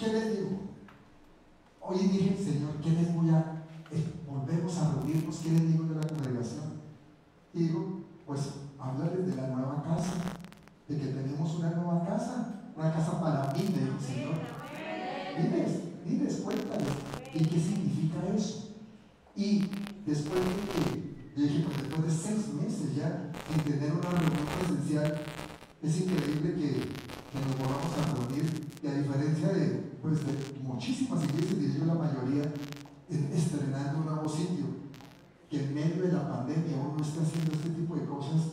¿qué les digo? Hoy dije, Señor, ¿qué les voy a... Eh, volvemos a reunirnos, ¿qué les digo de la congregación? Y digo, pues hablarles de la nueva casa, de que tenemos una nueva casa, una casa para mí, del Señor. Diles, diles, cuéntales, ¿y qué significa eso? Y después de que, dije, pues después de seis meses ya, sin tener una reunión presencial, es increíble que, nos volvamos a reunir y a diferencia de, pues, de muchísimas iglesias, y yo la mayoría, estrenando un nuevo sitio, que en medio de la pandemia uno está haciendo este tipo de cosas,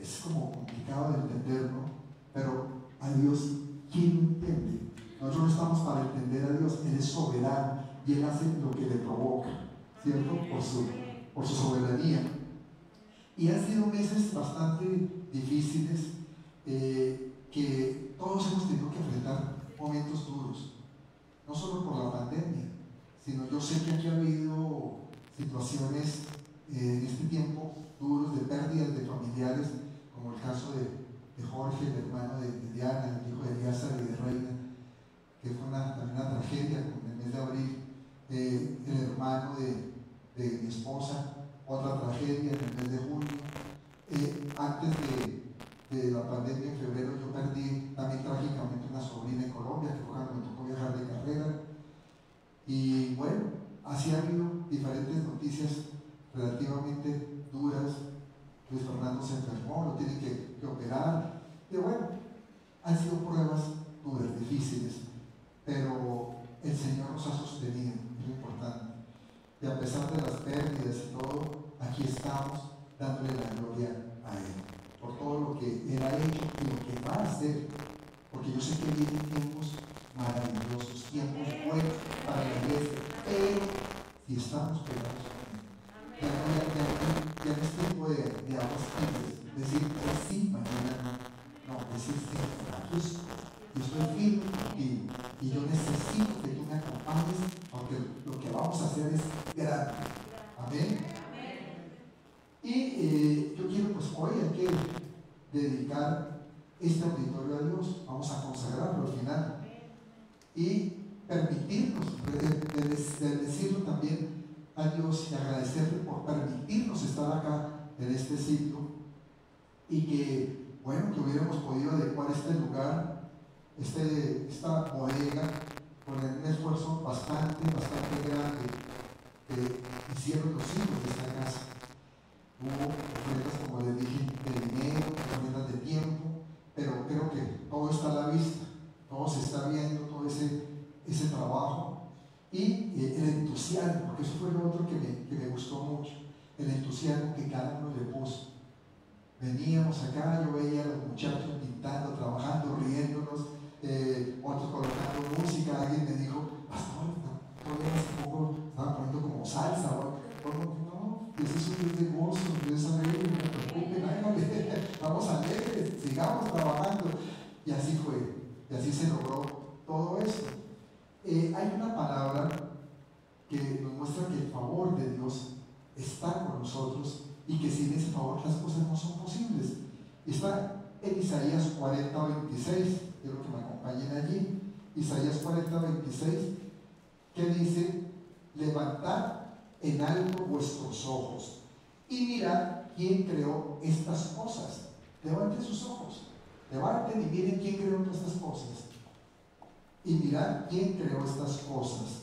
es como complicado de entender, ¿no? Pero a Dios, ¿quién entiende? Nosotros no estamos para entender a Dios, Él es soberano y Él hace lo que le provoca, ¿cierto? Por su, por su soberanía. Y han sido meses bastante difíciles eh, que todos hemos tenido que enfrentar momentos duros, no solo por la pandemia, sino yo sé que aquí ha habido situaciones eh, en este tiempo duros de pérdidas de familiares, como el caso de, Jorge, el hermano de, Diana, el hijo de Elíasar y de Reina, que fue una, también una tragedia en el mes de abril, eh, el hermano de, mi esposa, otra tragedia en el mes de junio. antes de, la pandemia en febrero yo perdí también trágicamente una sobrina en Colombia, que fue viajar de carrera. Y bueno, así ha habido diferentes noticias relativamente duras. Luis Fernando se enfermó, lo tienen que, que operar. Y bueno, han sido pruebas duras, difíciles, pero el Señor nos ha sostenido, es lo importante. Y a pesar de las pérdidas y todo, aquí estamos dándole la gloria a Él por todo lo que Él ha hecho y lo que va a hacer, porque yo sé que vienen tiempos maravillosos, tiempos buenos para la iglesia, pero si estamos pegados ya, ya, ya, ya, no es tiempo de, de aguas tibias, decir, sí, mañana no, decir, sí, aquí estoy, yo estoy firme contigo y yo necesito que tú me acompañes, aunque lo que vamos a hacer es grande. Amén. Y eh, yo quiero pues hoy hay que dedicar este auditorio a Dios, vamos a consagrarlo al final y permitirnos, de, decirlo también a Dios y agradecerle por permitirnos estar acá en este sitio y que, bueno, que hubiéramos podido adecuar este lugar, este, esta bodega, con un esfuerzo bastante, bastante grande que hicieron los hijos de esta casa. Hubo ofrendas, como les dije, de dinero, ofrendas de tiempo, pero creo que todo está a la vista, todo se está viendo, ese, ese trabajo y eh, el entusiasmo, porque eso fue lo otro que me, que me gustó mucho, el entusiasmo que cada uno le puso. Veníamos acá, yo veía a los muchachos pintando, trabajando, riéndonos, eh, otros colocando música, alguien me dijo, hace poco estaban poniendo como salsa, o, ese es un de gozo, Dios alegre, no preocupen, vamos alegres, sigamos trabajando. Y así fue, y así se logró todo eso. Eh, hay una palabra que nos muestra que el favor de Dios está con nosotros y que sin ese favor las cosas no son posibles. Está en Isaías 40, 26, quiero que me acompañen allí. Isaías 40, 26, que dice, levantad en alto vuestros ojos y mirad quién creó estas cosas. Levanten sus ojos, levanten y miren quién creó todas estas cosas. Y mirad quién creó estas cosas.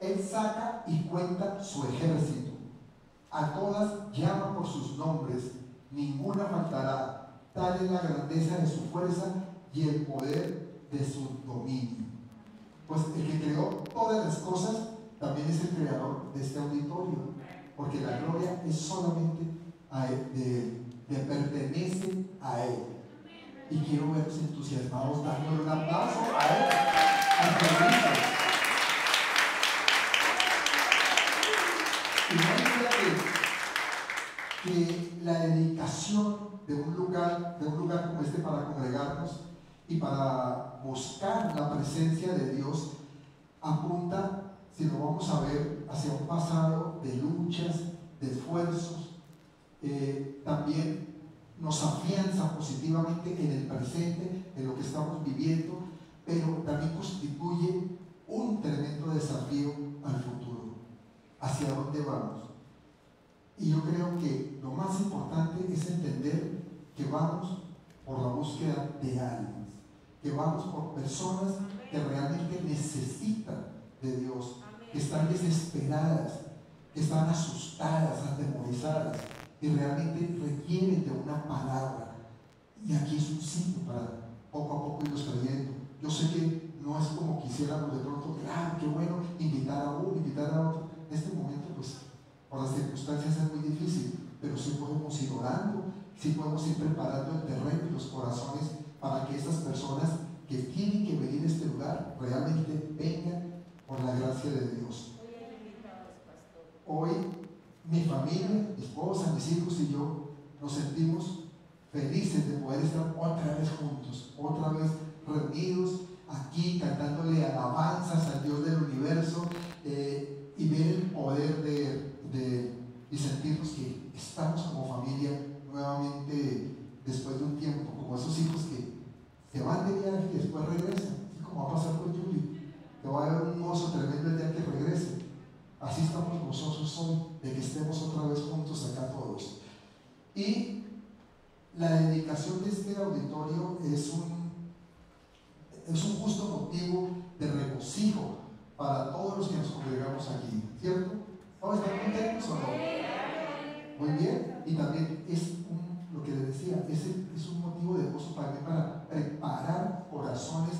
Él saca y cuenta su ejército. A todas llama por sus nombres, ninguna faltará. Tal es la grandeza de su fuerza y el poder de su dominio. Pues el que creó todas las cosas también es el creador de este auditorio, porque la gloria es solamente a él, le pertenece a Él. Y quiero verlos entusiasmados dándole un aplauso a Él, Y no que, que la dedicación de un lugar, de un lugar como este para congregarnos y para buscar la presencia de Dios apunta si lo vamos a ver hacia un pasado de luchas, de esfuerzos, eh, también nos afianza positivamente en el presente, en lo que estamos viviendo, pero también constituye un tremendo desafío al futuro. ¿Hacia dónde vamos? Y yo creo que lo más importante es entender que vamos por la búsqueda de almas, que vamos por personas que realmente necesitan de Dios, que están desesperadas, que están asustadas, atemorizadas y realmente requieren de una palabra. Y aquí es un sitio para poco a poco irlos trayendo. Yo sé que no es como quisiéramos de pronto, claro, qué bueno invitar a uno, invitar a otro. En este momento, pues, por las circunstancias es muy difícil, pero sí podemos ir orando, sí podemos ir preparando el terreno y los corazones para que estas personas que tienen que venir a este lugar realmente vengan por la gracia de Dios. Hoy mi familia, mi esposa, mis hijos y yo nos sentimos felices de poder estar otra vez juntos, otra vez reunidos aquí cantándole alabanzas al Dios del universo eh, y ver el poder de, de, y sentirnos que estamos como familia nuevamente después de un tiempo, como esos hijos que se van de viaje y después regresan, así como va a pasar con Julie, que va a haber un gozo tremendo el día que regrese. Así estamos nosotros hoy, de que estemos otra vez juntos acá todos. Y la dedicación de este auditorio es un, es un justo motivo de regocijo para todos los que nos congregamos aquí, ¿cierto? ¿Vamos a estar contentos o no? Muy bien, y también es un, lo que les decía, es, es un motivo de gozo para para preparar corazones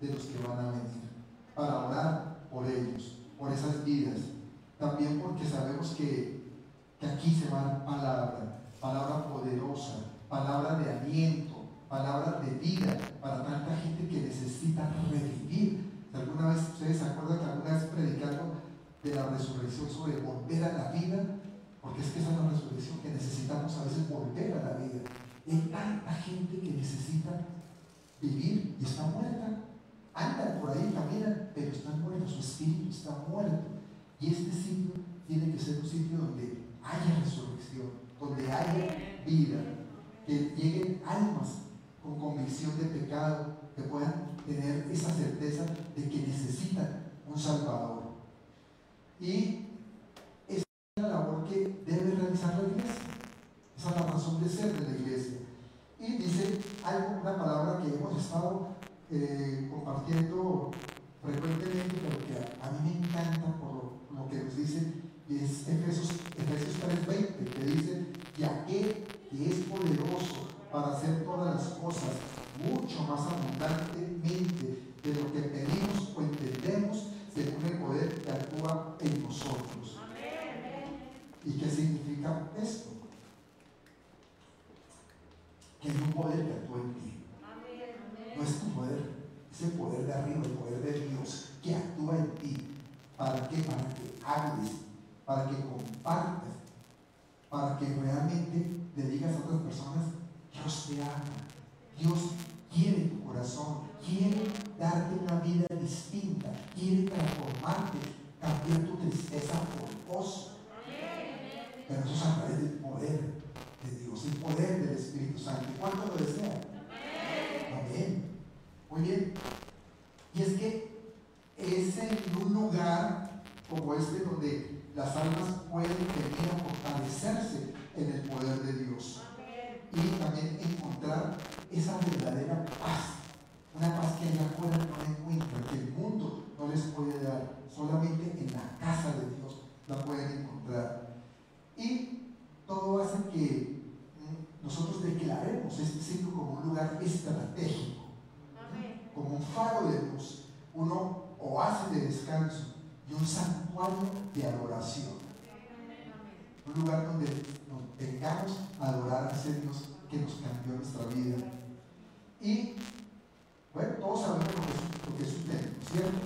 de los que van a venir, para orar por ellos, por esas vidas. También porque sabemos que, aquí se va palabra, palabra poderosa, palabra de aliento, palabra de vida para tanta gente que necesita revivir. ¿Alguna vez ustedes se acuerdan que alguna vez predicando de la resurrección sobre volver a la vida? Porque es que esa es la resurrección que necesitamos a veces volver a la vida. hay tanta gente que necesita vivir y está muerta. Andan por ahí, caminan, pero están muertos, su espíritu está muerto. Y este sitio tiene que ser un sitio donde haya resurrección, donde haya vida, que lleguen almas con convicción de pecado, que puedan tener esa certeza de que necesitan un Salvador. Y esa es la labor que debe realizar la iglesia. Esa es la razón de ser de la iglesia. Y dice algo, una palabra que hemos estado eh, compartiendo frecuentemente, pero que a, mí me encanta por lo, que nos dice, y es Efesios, Efesios 3:20, que dice, ya que que es poderoso para hacer todas las cosas mucho más abundantemente de lo que pedimos o entendemos según el poder que actúa en nosotros. ¿Y qué significa esto? Que hay un poder que actúa en ti. No es tu poder, es el poder de arriba, el poder de Dios que actúa en ti. ¿Para qué? Para que hables, para que compartas, que realmente le digas a otras personas, Dios te ama, Dios quiere tu corazón, quiere darte una vida distinta, quiere transformarte, cambiar tu tristeza por gozo. Pero eso es a través del poder de Dios, el poder del Espíritu Santo. ¿Cuánto lo desean? Amén. Muy bien. Y es que es en un lugar como este donde las almas pueden venir a fortalecerse en el poder de Dios. Y también encontrar esa verdadera paz. Una paz que allá afuera no encuentran, que el mundo no les puede dar. Solamente en la casa de Dios la pueden encontrar. Y todo hace que mm, nosotros declaremos este sitio como un lugar estratégico, como un faro de luz, uno oasis de descanso y un santuario de adoración. Un lugar donde nos vengamos a adorar a ese Dios que nos cambió nuestra vida. Y, bueno, todos sabemos lo que es, un templo, ¿cierto?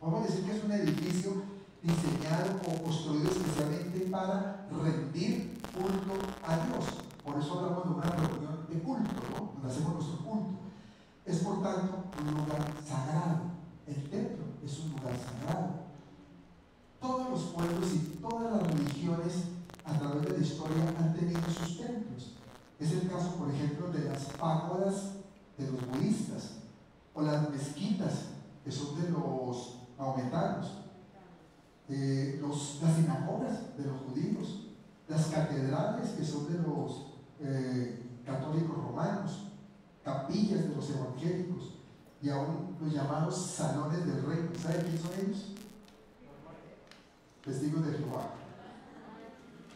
A decir que es un edificio diseñado o construido especialmente para rendir culto a Dios. Por eso hablamos de una reunión de culto, ¿no? Donde hacemos nuestro culto. Es por tanto un lugar sagrado. El templo es un lugar sagrado todos los pueblos y todas las religiones a través de la historia han tenido sus templos. Es el caso, por ejemplo, de las págodas de los budistas. o las mezquitas, que son de los maometanos, eh, las sinagogas de los judíos, las catedrales, que son de los eh, católicos romanos, capillas de los evangélicos, y aún los llamados salones del reino. ¿Saben quién son ellos? Testigos de Jehová.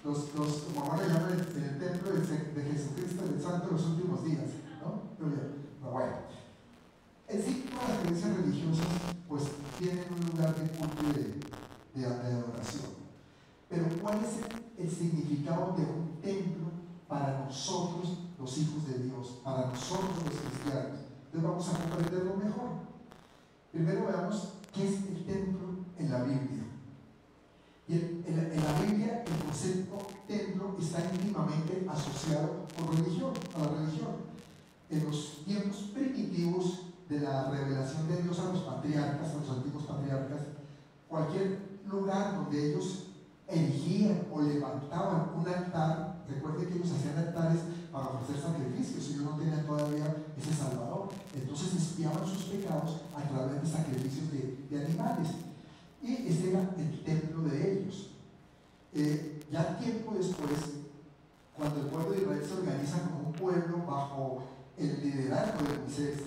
Los, los como ahora llaman el, el templo de, de, Jesucristo del Santo en los últimos días, ¿no? Pero bueno, en sí, todas las creencias religiosas pues tienen un lugar de culto y de, de, adoración. Pero ¿cuál es el, el significado de un templo para nosotros los hijos de Dios, para nosotros los cristianos? Entonces vamos a comprenderlo mejor. Primero veamos qué es el templo en la Biblia. En, la Biblia el concepto templo está íntimamente asociado con religión, a la religión. En los tiempos primitivos de la revelación de Dios a los patriarcas, a los antiguos patriarcas, cualquier lugar donde ellos erigían o levantaban un altar, recuerden que ellos hacían altares para ofrecer sacrificios, ellos no tenían todavía ese Salvador. Entonces espiaban sus pecados a través de sacrificios de, animales. Y ese era el templo de ellos. Ya tiempo después, cuando el pueblo de Israel se organiza como un pueblo bajo el liderazgo de Moisés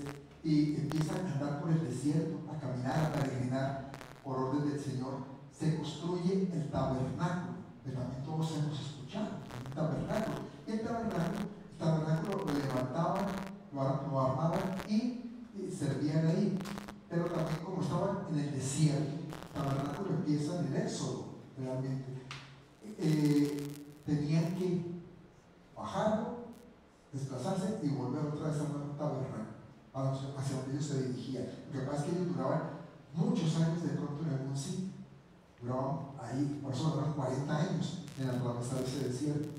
y empiezan a andar por el desierto, a caminar, a peregrinar por orden del Señor, se construye el tabernáculo, que también todos hemos escuchado, el tabernáculo. Y el tabernáculo, el tabernáculo lo levantaban, lo, armaban y, servían ahí. Pero también como estaban en el desierto, el tabernáculo empieza en el éxodo, realmente. Eh, tenían que bajarlo, desplazarse y volver otra vez al tabernáculo, hacia donde ellos se dirigían. Lo que pasa es que ellos duraban muchos años de pronto en algún sitio. Duraban ahí, por eso duraron 40 años en atravesar ese desierto.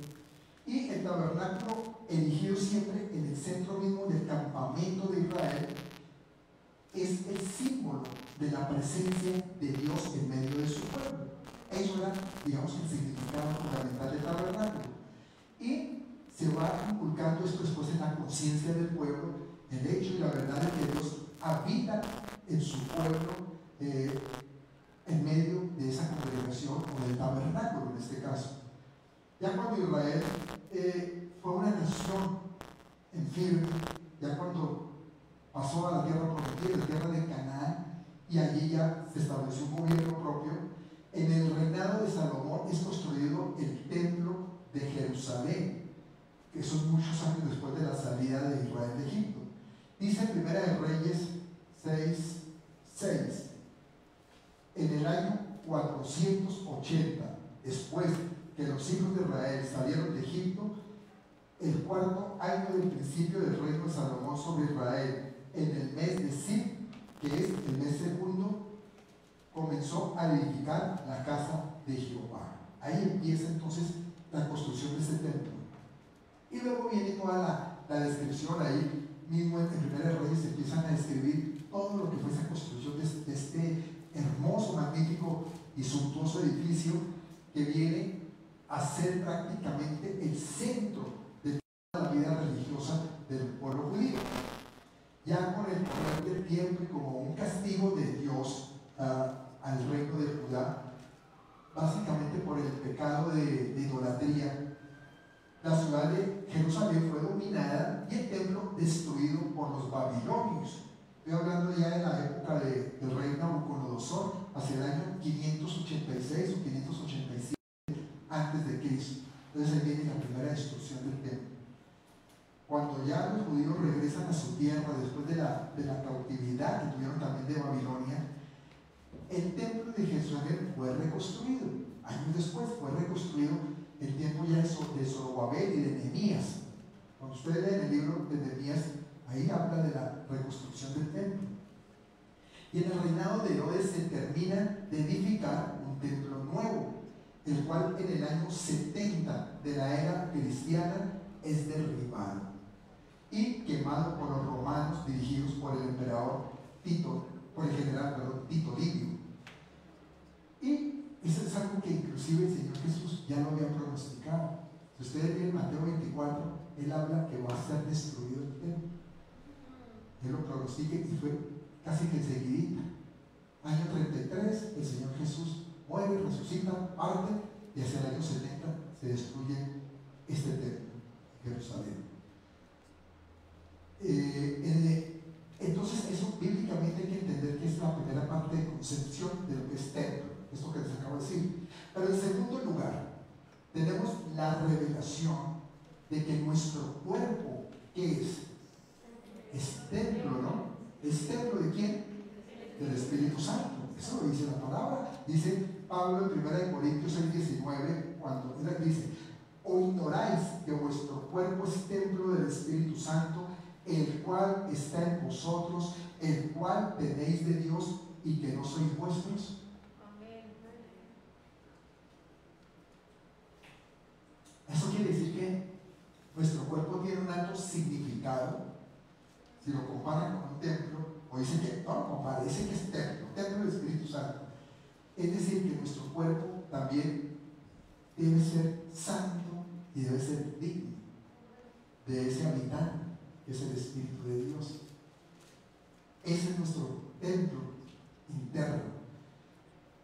Y el tabernáculo erigido siempre en el centro mismo del campamento de Israel es el símbolo de la presencia de Dios en medio de su pueblo. Eso era, digamos, el significado fundamental del tabernáculo. Y se va inculcando esto después en la conciencia del pueblo, el hecho y la verdad de que Dios habita en su pueblo eh, en medio de esa congregación o del tabernáculo en este caso. Ya cuando Israel eh, fue una nación en firme, ya cuando pasó a la tierra prometida, la tierra de Canaán, y allí ya se estableció un gobierno propio, en el reinado de Salomón es construido el templo de Jerusalén, que son muchos años después de la salida de Israel de Egipto. Dice Primera de Reyes 6, 6. En el año 480, después que los hijos de Israel salieron de Egipto, el cuarto año del principio del reino de Salomón sobre Israel, en el mes de Sib, que es el mes segundo, comenzó a edificar la casa de Jehová. Ahí empieza entonces la construcción de ese templo. Y luego viene toda la, descripción ahí, mismo en, Primera Reyes empiezan a describir todo lo que fue esa construcción de este hermoso, magnífico y suntuoso edificio que viene a ser prácticamente el centro de toda la vida religiosa del pueblo judío. Ya con el del tiempo y como un castigo de Dios uh, al reino de Judá, básicamente por el pecado de, idolatría, la ciudad de Jerusalén fue dominada y el templo destruido por los babilonios. Estoy hablando ya de la época de, del rey Nabucodonosor, hacia el año 586 o 587 antes de Cristo. Entonces ahí viene la primera destrucción del templo. Cuando ya los judíos regresan a su tierra después de la cautividad que tuvieron también de Babilonia, el templo de Jerusalén fue reconstruido. Años después fue reconstruido el tiempo ya de Zorobabel y de Nehemías. Cuando ustedes leen el libro de Nehemías, ahí habla de la reconstrucción del templo. Y en el reinado de Herodes se termina de edificar un templo nuevo el cual en el año 70 de la era cristiana es derribado y quemado por los romanos dirigidos por el emperador Tito, por el general perdón, Tito Livio. Eso es algo que inclusive el Señor Jesús ya lo había pronosticado. Si ustedes leen Mateo 24, él habla que va a ser destruido el templo. Él lo pronostica y fue casi que enseguidita. Año 33, el Señor Jesús muere, resucita, parte y hacia el año 70 se destruye este templo, Jerusalén. Eh, entonces, eso bíblicamente hay que entender que es la primera parte de concepción de lo que es templo, esto que les acabo de decir. Pero en segundo lugar, tenemos la revelación de que nuestro cuerpo, ¿qué es? Es templo, ¿no? ¿Es templo de quién? Del Espíritu Santo. Eso lo dice la palabra. Dice Pablo en 1 Corintios 6, 19, cuando él dice, o ignoráis que vuestro cuerpo es templo del Espíritu Santo, el cual está en vosotros, el cual tenéis de Dios y que no sois vuestros. Eso quiere decir que nuestro cuerpo tiene un alto significado. Si lo comparan con un templo, o dicen que no, compara, dice que es templo, templo del Espíritu Santo. Es decir, que nuestro cuerpo también debe ser santo y debe ser digno de ese habitante que es el Espíritu de Dios. Ese es nuestro templo interno.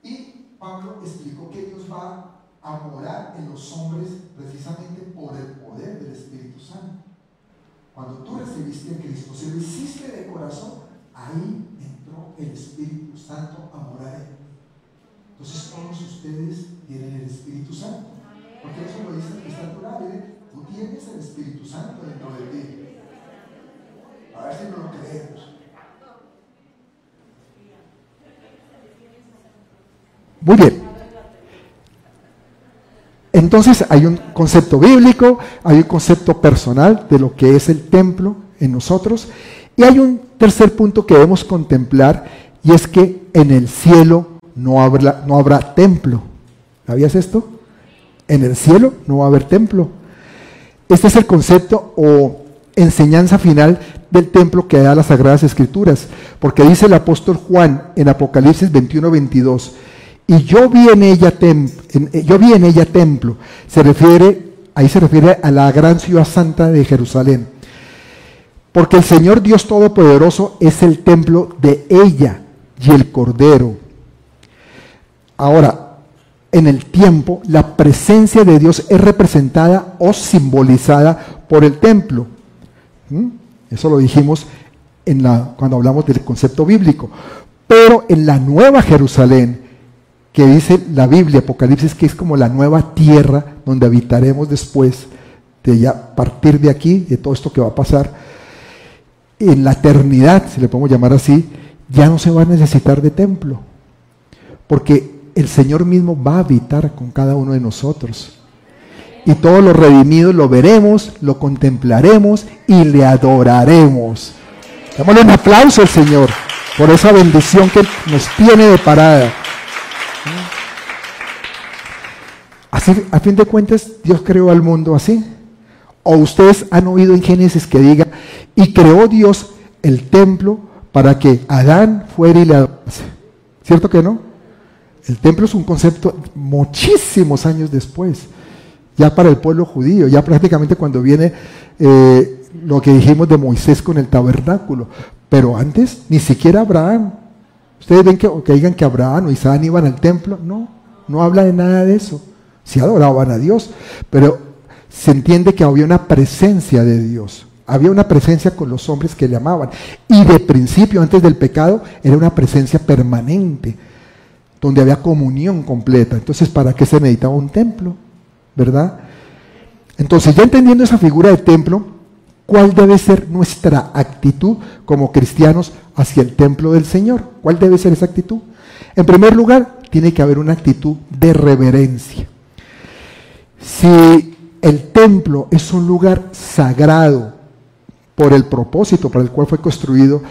Y Pablo explicó que Dios va a morar en los hombres precisamente por el poder del Espíritu Santo. Cuando tú recibiste a Cristo, si lo hiciste de corazón, ahí entró el Espíritu Santo a morar en ti. Entonces todos ustedes tienen el Espíritu Santo. Porque eso lo dice el natural, ¿eh? tú tienes el Espíritu Santo dentro de ti. A ver si no lo creemos. Muy bien. Entonces hay un concepto bíblico, hay un concepto personal de lo que es el templo en nosotros y hay un tercer punto que debemos contemplar y es que en el cielo no habrá, templo. ¿Sabías esto? En el cielo no va a haber templo. Este es el concepto o enseñanza final del templo que da las Sagradas Escrituras, porque dice el apóstol Juan en Apocalipsis 21, 22, y yo vi en ella, eh, yo vi en ella templo, se refiere, ahí se refiere a la gran ciudad santa de Jerusalén, porque el Señor Dios Todopoderoso es el templo de ella y el Cordero. Ahora, en el tiempo, la presencia de Dios es representada o simbolizada por el templo. ¿Mm? Eso lo dijimos en la, cuando hablamos del concepto bíblico. Pero en la nueva Jerusalén, que dice la Biblia, Apocalipsis, que es como la nueva tierra donde habitaremos después de ya partir de aquí, de todo esto que va a pasar, en la eternidad, si le podemos llamar así, ya no se va a necesitar de templo, porque el Señor mismo va a habitar con cada uno de nosotros y todos los redimidos lo veremos, lo contemplaremos y le adoraremos. Démosle un aplauso al Señor por esa bendición que nos tiene de parada. Así, a fin de cuentas, Dios creó al mundo así. O ustedes han oído en Génesis que diga, y creó Dios el templo para que Adán fuera y le adorase. ¿Cierto que no? El templo es un concepto muchísimos años después ya para el pueblo judío, ya prácticamente cuando viene eh, lo que dijimos de Moisés con el tabernáculo. Pero antes, ni siquiera Abraham. Ustedes ven que, que digan que Abraham o Isaac iban al templo. No, no habla de nada de eso. Sí adoraban a Dios, pero se entiende que había una presencia de Dios. Había una presencia con los hombres que le amaban. Y de principio, antes del pecado, era una presencia permanente, donde había comunión completa. Entonces, ¿para qué se meditaba un templo? ¿verdad? Entonces, ya entendiendo esa figura de templo, ¿cuál debe ser nuestra actitud como cristianos hacia el templo del Señor? ¿Cuál debe ser esa actitud? En primer lugar, tiene que haber una actitud de reverencia. Si el templo es un lugar sagrado por el propósito para el cual fue construido,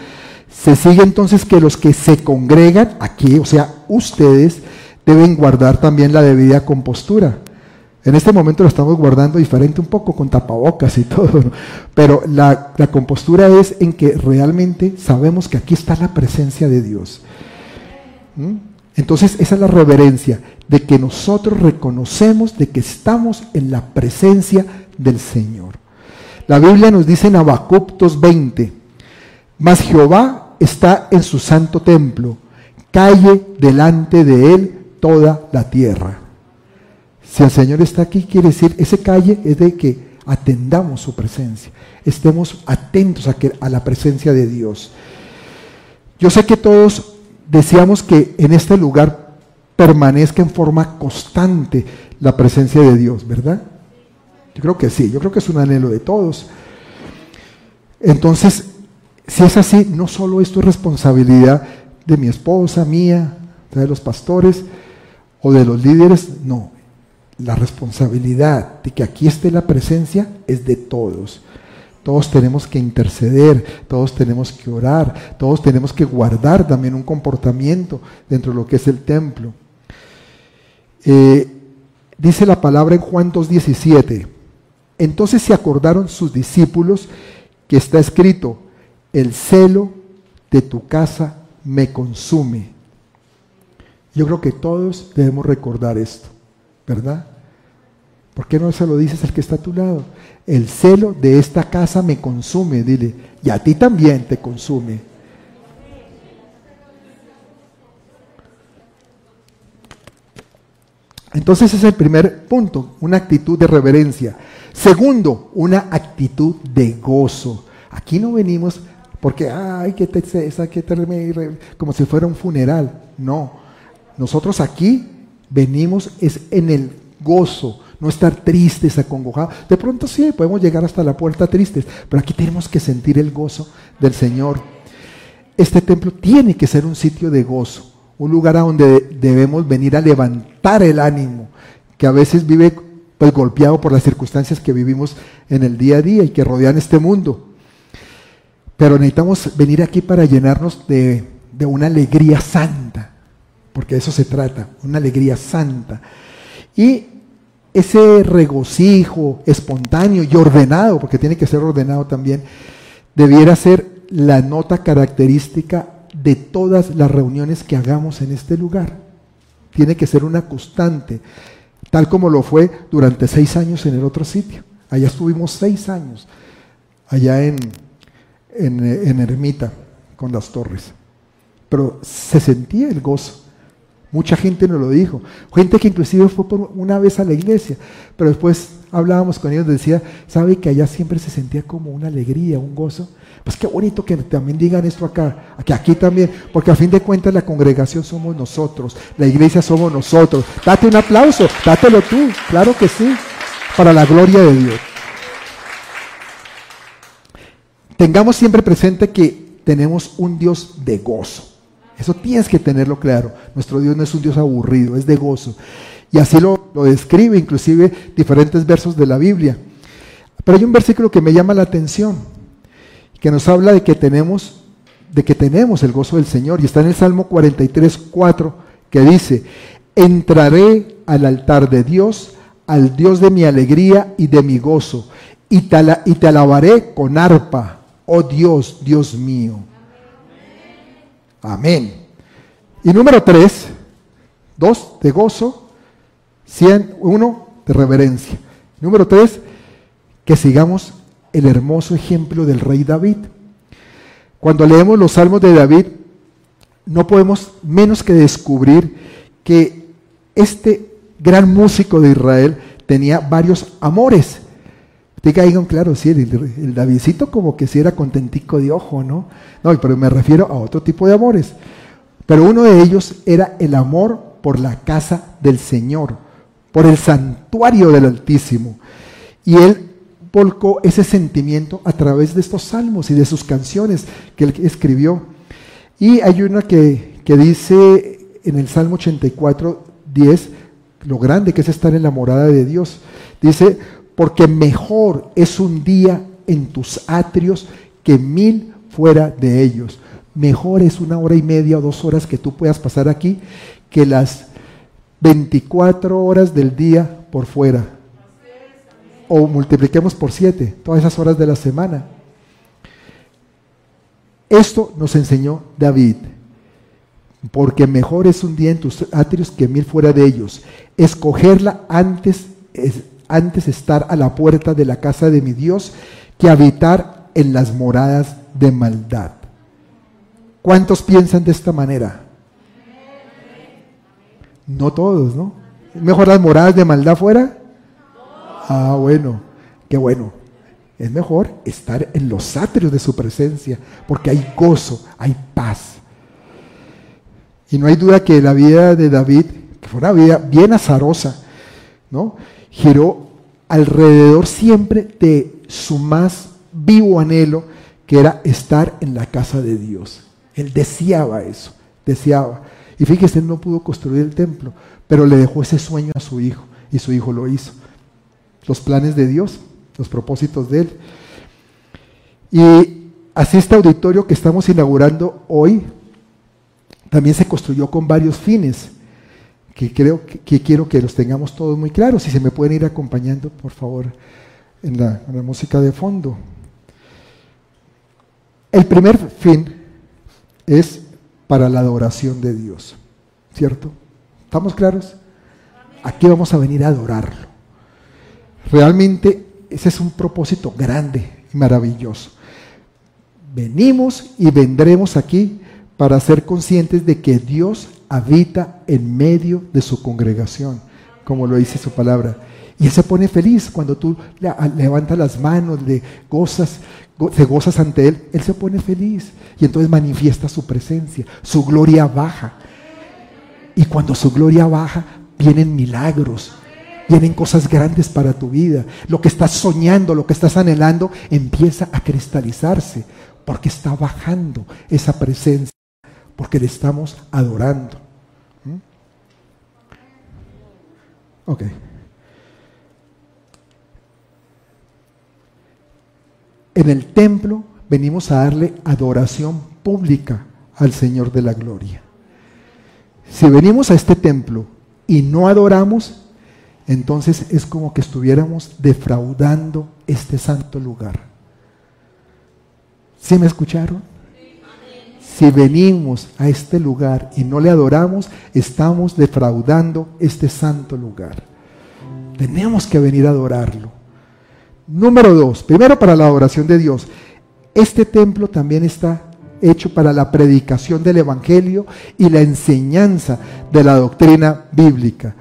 se sigue entonces que los que se congregan aquí, o sea, ustedes, deben guardar también la debida compostura. En este momento lo estamos guardando diferente un poco con tapabocas y todo, pero la, compostura es en que realmente sabemos que aquí está la presencia de Dios. ¿Mm? Entonces esa es la reverencia de que nosotros reconocemos de que estamos en la presencia del Señor. La Biblia nos dice en Habacuc 2.20, Mas Jehová está en su santo templo, calle delante de él toda la tierra. Si el Señor está aquí, quiere decir, ese calle es de que atendamos su presencia, estemos atentos que, a la presencia de Dios. Yo sé que todos deseamos que en este lugar permanezca en forma constante la presencia de Dios, ¿verdad? Yo creo que sí, yo creo que es un anhelo de todos. Entonces, si es así, no solo esto es responsabilidad de mi esposa, mía, de los pastores o de los líderes, no. La responsabilidad de que aquí esté la presencia es de todos. Todos tenemos que interceder, todos tenemos que orar, todos tenemos que guardar también un comportamiento dentro de lo que es el templo. Eh, dice la palabra en Juan 2.17. Entonces se acordaron sus discípulos que está escrito, el celo de tu casa me consume. Yo creo que todos debemos recordar esto, ¿verdad? ¿Por qué no se lo dices al que está a tu lado? El celo de esta casa me consume, dile, y a ti también te consume. Entonces ese es el primer punto, una actitud de reverencia. Segundo, una actitud de gozo. Aquí no venimos porque, ay, qué tristeza, qué como si fuera un funeral. No, nosotros aquí venimos es en el gozo, no estar tristes, acongojados. De pronto sí, podemos llegar hasta la puerta tristes, pero aquí tenemos que sentir el gozo del Señor. Este templo tiene que ser un sitio de gozo, un lugar a donde debemos venir a levantar el ánimo, que a veces vive pues golpeado por las circunstancias que vivimos en el día a día y que rodean este mundo. Pero necesitamos venir aquí para llenarnos de, de una alegría santa, porque de eso se trata, una alegría santa. Y ese regocijo espontáneo y ordenado, porque tiene que ser ordenado también, debiera ser la nota característica de todas las reuniones que hagamos en este lugar. Tiene que ser una constante, tal como lo fue durante seis años en el otro sitio. Allá estuvimos seis años, allá en, en, Ermita con las torres. Pero se sentía el gozo. Mucha gente nos lo dijo. Gente que inclusive fue por una vez a la iglesia, pero después hablábamos con ellos, decía, ¿sabe que allá siempre se sentía como una alegría, un gozo? Pues qué bonito que también digan esto acá, que aquí también, porque a fin de cuentas la congregación somos nosotros, la iglesia somos nosotros. Date un aplauso, dátelo tú, claro que sí, para la gloria de Dios tengamos siempre presente que tenemos un Dios de gozo. Eso tienes que tenerlo claro. Nuestro Dios no es un Dios aburrido, es de gozo. Y así lo, describe inclusive diferentes versos de la Biblia. Pero hay un versículo que me llama la atención, que nos habla de que tenemos, de que tenemos el gozo del Señor. Y está en el Salmo 43, 4, que dice, entraré al altar de Dios, al Dios de mi alegría y de mi gozo, y y te alabaré con arpa oh Dios, Dios mío. Amén. Y número tres, dos, de gozo, cien, uno, de reverencia. Número tres, que sigamos el hermoso ejemplo del rey David. Cuando leemos los salmos de David, no podemos menos que descubrir que este gran músico de Israel tenía varios amores. Digan, claro, sí, el, el, como que sí era contentico de ojo, ¿no? No, pero me refiero a otro tipo de amores. Pero uno de ellos era el amor por la casa del Señor, por el santuario del Altísimo. Y él volcó ese sentimiento a través de estos salmos y de sus canciones que él escribió. Y hay una que, que dice en el Salmo 84, 10, lo grande que es estar en la morada de Dios. Dice, porque mejor es un día en tus atrios que mil fuera de ellos. Mejor es una hora y media o dos horas que tú puedas pasar aquí que las 24 horas del día por fuera. O multipliquemos por siete, todas esas horas de la semana. Esto nos enseñó David. Porque mejor es un día en tus atrios que mil fuera de ellos. Escogerla antes es, antes estar a la puerta de la casa de mi Dios que habitar en las moradas de maldad. ¿Cuántos piensan de esta manera? No todos, ¿no? ¿Es mejor las moradas de maldad fuera? Ah, bueno, qué bueno. Es mejor estar en los atrios de su presencia, porque hay gozo, hay paz. Y no hay duda que la vida de David, que fue una vida bien azarosa, ¿no? Giró alrededor siempre de su más vivo anhelo, que era estar en la casa de Dios. Él deseaba eso, deseaba. Y fíjese, él no pudo construir el templo, pero le dejó ese sueño a su hijo, y su hijo lo hizo. Los planes de Dios, los propósitos de él. Y así este auditorio que estamos inaugurando hoy, también se construyó con varios fines, que creo que, quiero que los tengamos todos muy claros. Si se me pueden ir acompañando, por favor, en la, en la música de fondo. El primer fin es para la adoración de Dios, ¿cierto? ¿Estamos claros? Aquí vamos a venir a adorarlo. Realmente ese es un propósito grande y maravilloso. Venimos y vendremos aquí para ser conscientes de que Dios habita en medio de su congregación, como lo dice su palabra. Y Él se pone feliz cuando tú levantas las manos, le gozas, te gozas ante Él, Él se pone feliz. Y entonces manifiesta su presencia, su gloria baja. Y cuando su gloria baja, vienen milagros, vienen cosas grandes para tu vida. Lo que estás soñando, lo que estás anhelando, empieza a cristalizarse, porque está bajando esa presencia porque le estamos adorando. ¿Mm? Ok. En el templo venimos a darle adoración pública al Señor de la Gloria. Si venimos a este templo y no adoramos, entonces es como que estuviéramos defraudando este santo lugar. ¿Sí me escucharon? Si venimos a este lugar y no le adoramos, estamos defraudando este santo lugar. Tenemos que venir a adorarlo. Número dos, primero para la adoración de Dios. Este templo también está hecho para la predicación del Evangelio y la enseñanza de la doctrina bíblica.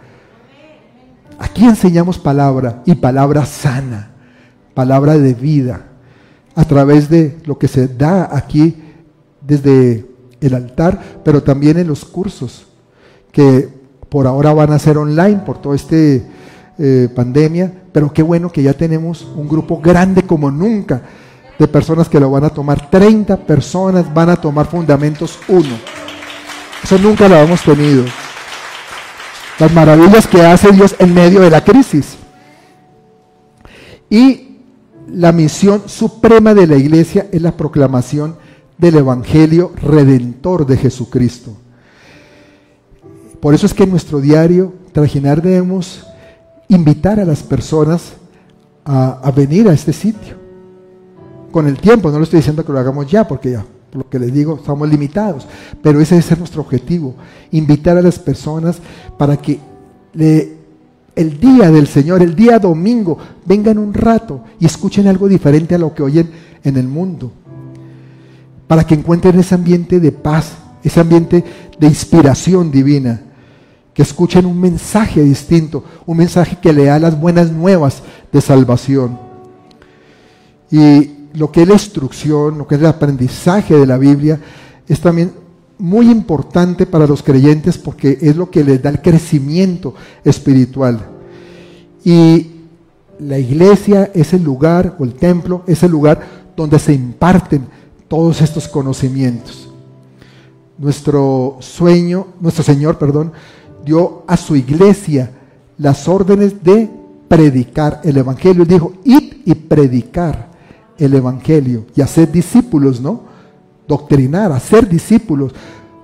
Aquí enseñamos palabra y palabra sana, palabra de vida, a través de lo que se da aquí desde el altar, pero también en los cursos que por ahora van a ser online por toda esta eh, pandemia, pero qué bueno que ya tenemos un grupo grande como nunca de personas que lo van a tomar. 30 personas van a tomar Fundamentos 1. Eso nunca lo hemos tenido. Las maravillas que hace Dios en medio de la crisis. Y la misión suprema de la iglesia es la proclamación del Evangelio redentor de Jesucristo. Por eso es que en nuestro diario Trajinar debemos invitar a las personas a, venir a este sitio. Con el tiempo, no le estoy diciendo que lo hagamos ya, porque ya, por lo que les digo, estamos limitados, pero ese es nuestro objetivo, invitar a las personas para que el día del Señor, el día domingo, vengan un rato y escuchen algo diferente a lo que oyen en el mundo para que encuentren ese ambiente de paz, ese ambiente de inspiración divina, que escuchen un mensaje distinto, un mensaje que le da las buenas nuevas de salvación. Y lo que es la instrucción, lo que es el aprendizaje de la Biblia, es también muy importante para los creyentes porque es lo que les da el crecimiento espiritual. Y la iglesia es el lugar, o el templo, es el lugar donde se imparten todos estos conocimientos. Nuestro sueño, nuestro Señor, perdón, dio a su iglesia las órdenes de predicar el Evangelio. Dijo, id y predicar el Evangelio y hacer discípulos, ¿no? Doctrinar, hacer discípulos.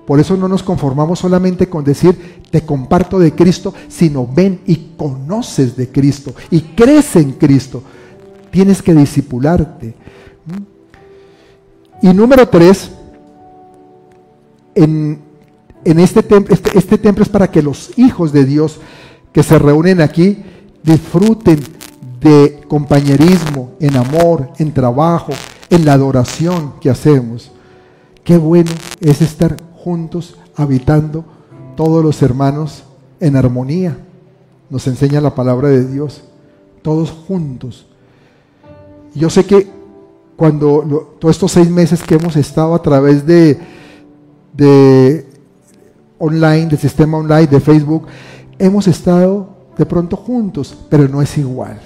Por eso no nos conformamos solamente con decir, te comparto de Cristo, sino ven y conoces de Cristo y crece en Cristo. Tienes que discipularte. Y número tres, en, este, este, este templo es para que los hijos de Dios que se reúnen aquí disfruten de compañerismo, en amor, en trabajo, en la adoración que hacemos. Qué bueno es estar juntos, habitando todos los hermanos en armonía. Nos enseña la palabra de Dios, todos juntos. Yo sé que cuando todos estos seis meses que hemos estado a través de, online, del sistema online, de Facebook, hemos estado de pronto juntos, pero no es igual.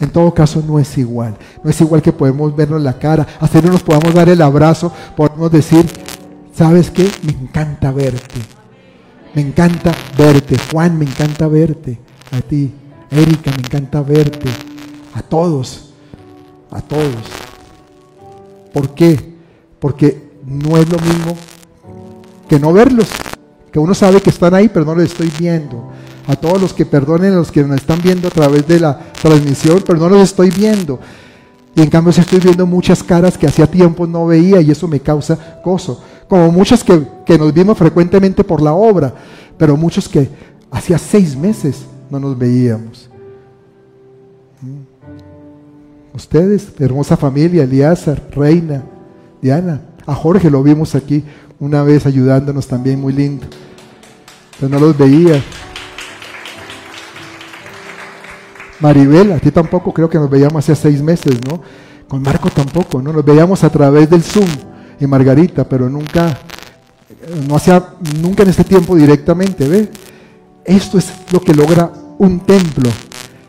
En todo caso, no es igual. No es igual que podemos vernos la cara, hasta nos podamos dar el abrazo, podemos decir, ¿sabes qué? Me encanta verte. Me encanta verte. Juan, me encanta verte. A ti. Erika, me encanta verte. A todos. A todos. ¿Por qué? Porque no es lo mismo que no verlos. Que uno sabe que están ahí, pero no los estoy viendo a todos los que perdonen, a los que nos están viendo a través de la transmisión, pero no los estoy viendo. Y en cambio estoy viendo muchas caras que hacía tiempo no veía y eso me causa gozo. Como muchas que, que nos vimos frecuentemente por la obra, pero muchos que hacía seis meses no nos veíamos. Ustedes, hermosa familia, Eliazar, Reina, Diana, a Jorge lo vimos aquí una vez ayudándonos también, muy lindo. Pero no los veía. Maribel, a ti tampoco, creo que nos veíamos hace seis meses, ¿no? Con Marco tampoco, ¿no? Nos veíamos a través del Zoom y Margarita, pero nunca, no hacía, nunca en este tiempo directamente, ¿ve? Esto es lo que logra un templo,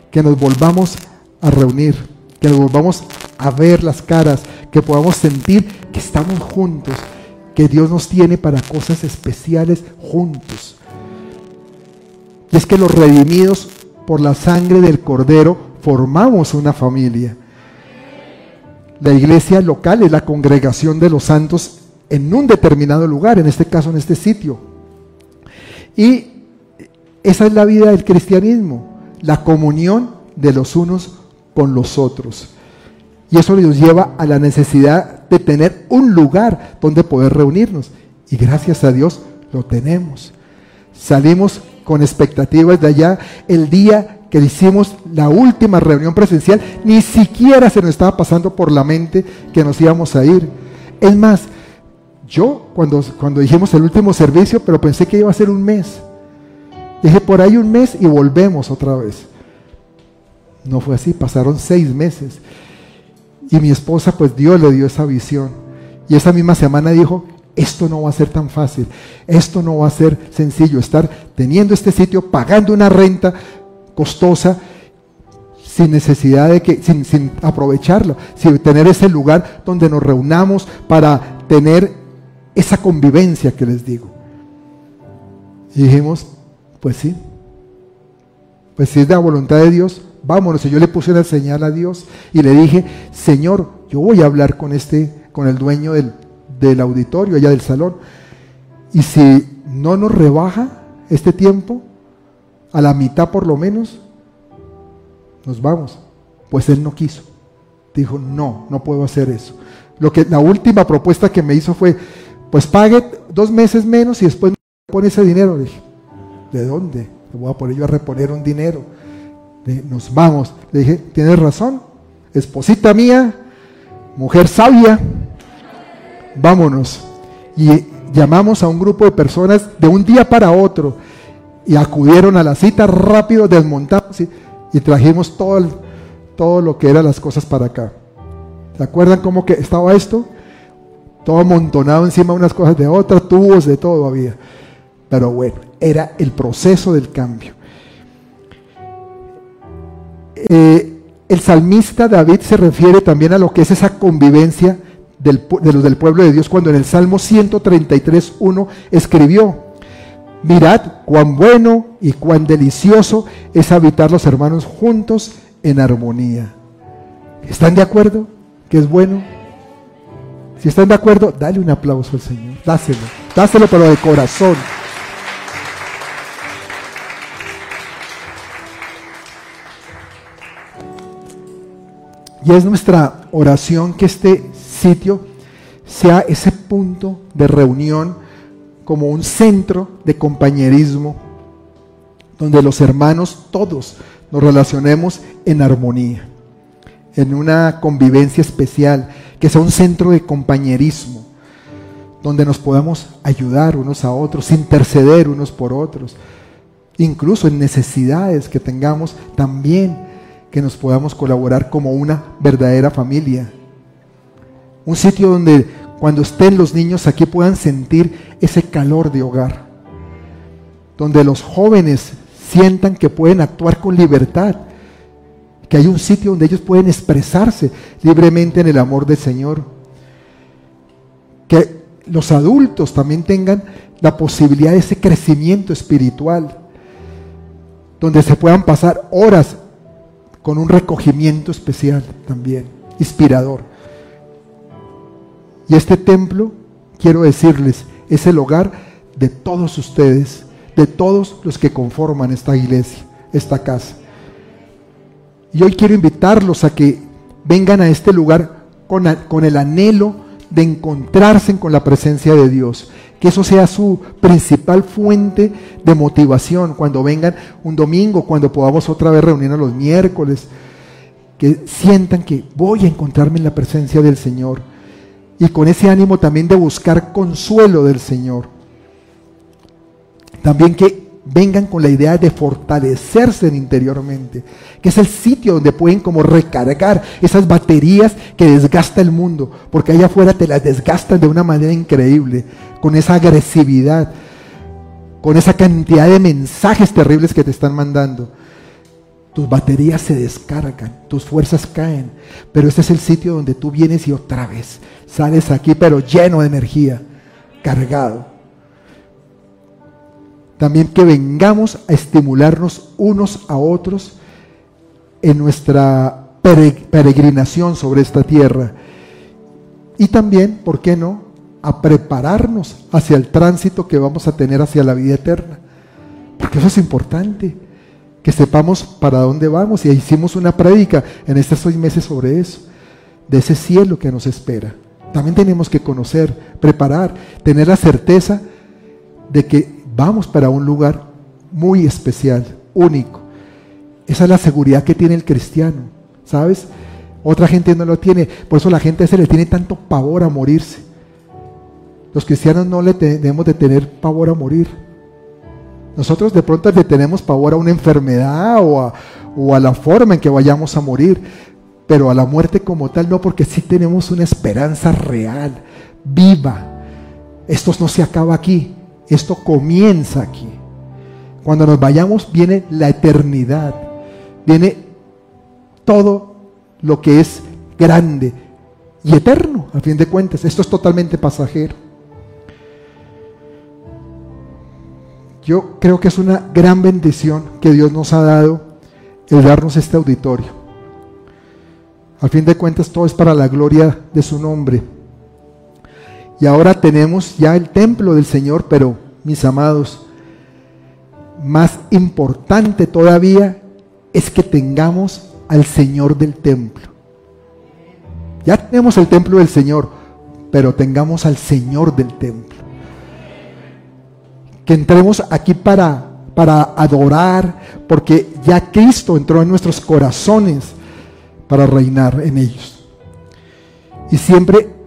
que nos volvamos a reunir, que volvamos a ver las caras, que podamos sentir que estamos juntos, que Dios nos tiene para cosas especiales juntos. Y es que los redimidos por la sangre del Cordero, formamos una familia. La iglesia local es la congregación de los santos en un determinado lugar, en este caso en este sitio. Y esa es la vida del cristianismo, la comunión de los unos con los otros. Y eso nos lleva a la necesidad de tener un lugar donde poder reunirnos. Y gracias a Dios lo tenemos. Salimos con expectativas de allá. El día que hicimos la última reunión presencial, ni siquiera se nos estaba pasando por la mente que nos íbamos a ir. Es más, yo cuando, cuando dijimos el último servicio, pero pensé que iba a ser un mes. Dije por ahí un mes y volvemos otra vez. No fue así, pasaron seis meses. Y mi esposa, pues Dios le dio esa visión. Y esa misma semana dijo, esto no va a ser tan fácil, esto no va a ser sencillo, estar teniendo este sitio, pagando una renta costosa, sin necesidad de que, sin, sin aprovecharlo, sin tener ese lugar donde nos reunamos para tener esa convivencia que les digo. Y dijimos, pues sí, pues si es la voluntad de Dios, vámonos. Y yo le puse la señal a Dios y le dije, Señor, yo voy a hablar con este, con el dueño del, del auditorio, allá del salón. Y si no nos rebaja este tiempo, a la mitad por lo menos, nos vamos. Pues él no quiso. Dijo, no, no puedo hacer eso. Lo que, la última propuesta que me hizo fue, pues pague dos meses menos y después me pone ese dinero. Le dije, ¿de dónde? Le voy a poner yo a reponer un dinero. Nos vamos. Le dije, tienes razón, esposita mía, mujer sabia, vámonos. Y llamamos a un grupo de personas de un día para otro y acudieron a la cita rápido, desmontamos y, trajimos todo, todo lo que eran las cosas para acá. ¿Se acuerdan cómo que estaba esto? Todo amontonado encima unas cosas de otras, tubos de todo había. Pero bueno, era el proceso del cambio. Eh, el salmista David se refiere también a lo que es esa convivencia de los del pueblo de Dios cuando en el Salmo 133.1 escribió, mirad cuán bueno y cuán delicioso es habitar los hermanos juntos en armonía. ¿Están de acuerdo que es bueno? Si están de acuerdo, dale un aplauso al Señor, dáselo, dáselo pero de corazón. Y es nuestra oración que este sitio sea ese punto de reunión como un centro de compañerismo donde los hermanos todos nos relacionemos en armonía, en una convivencia especial, que sea un centro de compañerismo, donde nos podamos ayudar unos a otros, interceder unos por otros, incluso en necesidades que tengamos también que nos podamos colaborar como una verdadera familia. Un sitio donde cuando estén los niños aquí puedan sentir ese calor de hogar, donde los jóvenes sientan que pueden actuar con libertad, que hay un sitio donde ellos pueden expresarse libremente en el amor del Señor, que los adultos también tengan la posibilidad de ese crecimiento espiritual, donde se puedan pasar horas con un recogimiento especial también, inspirador. Y este templo, quiero decirles, es el hogar de todos ustedes, de todos los que conforman esta iglesia, esta casa. Y hoy quiero invitarlos a que vengan a este lugar con, con el anhelo de encontrarse con la presencia de Dios. Que eso sea su principal fuente de motivación cuando vengan un domingo, cuando podamos otra vez reunirnos los miércoles. Que sientan que voy a encontrarme en la presencia del Señor. Y con ese ánimo también de buscar consuelo del Señor. También que vengan con la idea de fortalecerse interiormente, que es el sitio donde pueden como recargar esas baterías que desgasta el mundo, porque allá afuera te las desgastan de una manera increíble, con esa agresividad, con esa cantidad de mensajes terribles que te están mandando. Tus baterías se descargan, tus fuerzas caen, pero este es el sitio donde tú vienes y otra vez sales aquí, pero lleno de energía, cargado. También que vengamos a estimularnos unos a otros en nuestra peregrinación sobre esta tierra. Y también, ¿por qué no?, a prepararnos hacia el tránsito que vamos a tener hacia la vida eterna. Porque eso es importante, que sepamos para dónde vamos. Y hicimos una prédica en estos seis meses sobre eso, de ese cielo que nos espera. También tenemos que conocer, preparar, tener la certeza de que vamos para un lugar muy especial, único. Esa es la seguridad que tiene el cristiano, ¿sabes? Otra gente no lo tiene, por eso la gente a ese le tiene tanto pavor a morirse. Los cristianos no le tenemos de tener pavor a morir. Nosotros de pronto le tenemos pavor a una enfermedad o a, o a la forma en que vayamos a morir, pero a la muerte como tal no, porque sí tenemos una esperanza real, viva. Esto no se acaba aquí, esto comienza aquí. Cuando nos vayamos viene la eternidad, viene todo lo que es grande y eterno, a fin de cuentas. Esto es totalmente pasajero. Yo creo que es una gran bendición que Dios nos ha dado el darnos este auditorio. A fin de cuentas todo es para la gloria de su nombre. Y ahora tenemos ya el templo del Señor, pero mis amados, más importante todavía es que tengamos al Señor del templo. Ya tenemos el templo del Señor, pero tengamos al Señor del templo. Que entremos aquí para, para adorar, porque ya Cristo entró en nuestros corazones para reinar en ellos. Y siempre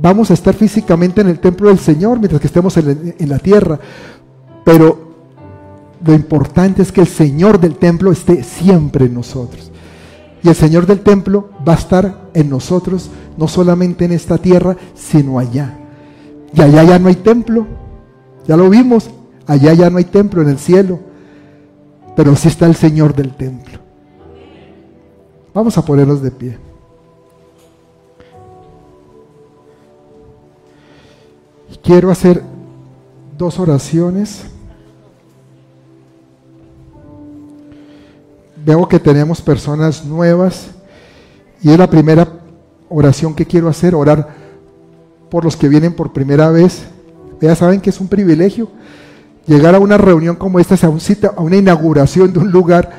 vamos a estar físicamente en el templo del Señor mientras que estemos en la, tierra, pero lo importante es que el Señor del templo esté siempre en nosotros. Y el Señor del templo va a estar en nosotros, no solamente en esta tierra, sino allá. Y allá ya no hay templo, ya lo vimos, allá ya no hay templo en el cielo, pero sí está el Señor del templo. Vamos a ponernos de pie. Quiero hacer dos oraciones. Veo que tenemos personas nuevas y es la primera oración que quiero hacer, orar por los que vienen por primera vez. Ya saben que es un privilegio llegar a una reunión como esta, a, un a una inauguración de un lugar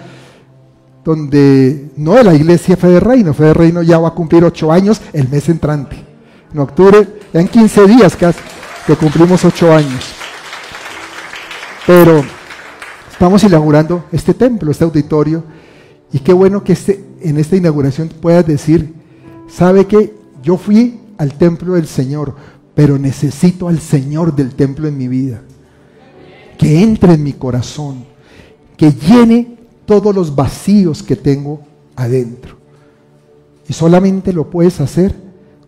donde no de la iglesia Fe de Reino, Fe de Reino ya va a cumplir ocho años el mes entrante, en octubre, en 15 días casi que cumplimos ocho años. Pero estamos inaugurando este templo, este auditorio, y qué bueno que este, en esta inauguración puedas decir, sabe que yo fui al templo del Señor, pero necesito al Señor del templo en mi vida. Que entre en mi corazón, que llene todos los vacíos que tengo adentro. Y solamente lo puedes hacer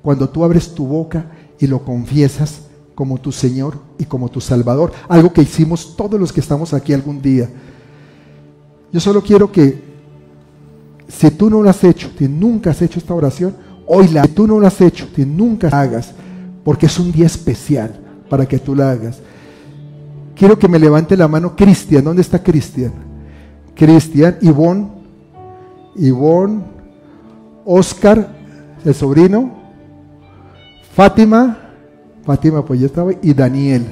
cuando tú abres tu boca y lo confiesas como tu Señor y como tu Salvador. Algo que hicimos todos los que estamos aquí algún día. Yo solo quiero que, si tú no lo has hecho, si nunca has hecho esta oración, hoy la, si tú no lo has hecho, si nunca la hagas, porque es un día especial para que tú la hagas. Quiero que me levante la mano Cristian. ¿Dónde está Cristian? Cristian, Ivonne, Ivonne, Oscar, el sobrino, Fátima, Fátima pues ya estaba, y Daniel.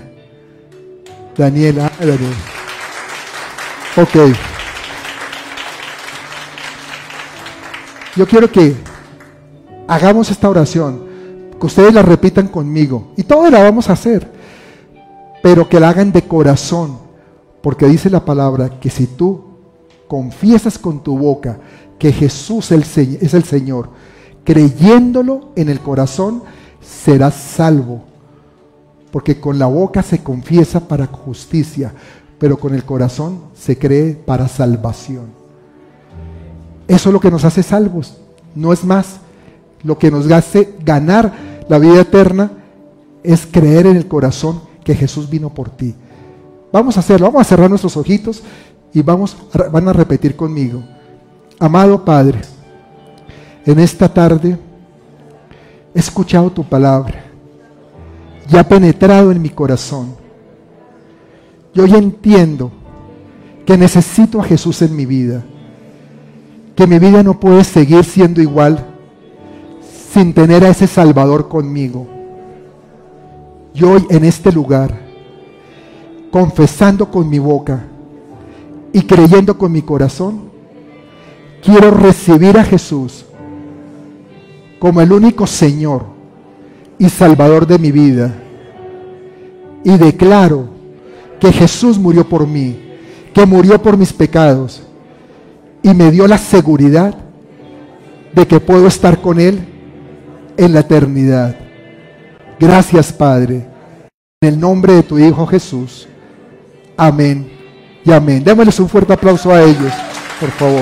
Daniel, ah. Ok. Yo quiero que hagamos esta oración, que ustedes la repitan conmigo, y todos la vamos a hacer, pero que la hagan de corazón, porque dice la palabra que si tú confiesas con tu boca que Jesús es el Señor, creyéndolo en el corazón, serás salvo. Porque con la boca se confiesa para justicia, pero con el corazón se cree para salvación. Eso es lo que nos hace salvos, no es más. Lo que nos hace ganar la vida eterna es creer en el corazón que Jesús vino por ti. Vamos a hacerlo, vamos a cerrar nuestros ojitos y vamos, van a repetir conmigo. Amado Padre, en esta tarde he escuchado tu palabra y ha penetrado en mi corazón. Yo ya entiendo que necesito a Jesús en mi vida, que mi vida no puede seguir siendo igual sin tener a ese Salvador conmigo. Y hoy en este lugar, confesando con mi boca y creyendo con mi corazón, quiero recibir a Jesús como el único Señor y Salvador de mi vida. Y declaro que Jesús murió por mí, que murió por mis pecados y me dio la seguridad de que puedo estar con Él en la eternidad. Gracias Padre. En el nombre de tu Hijo Jesús. Amén y amén. Démosles un fuerte aplauso a ellos, por favor.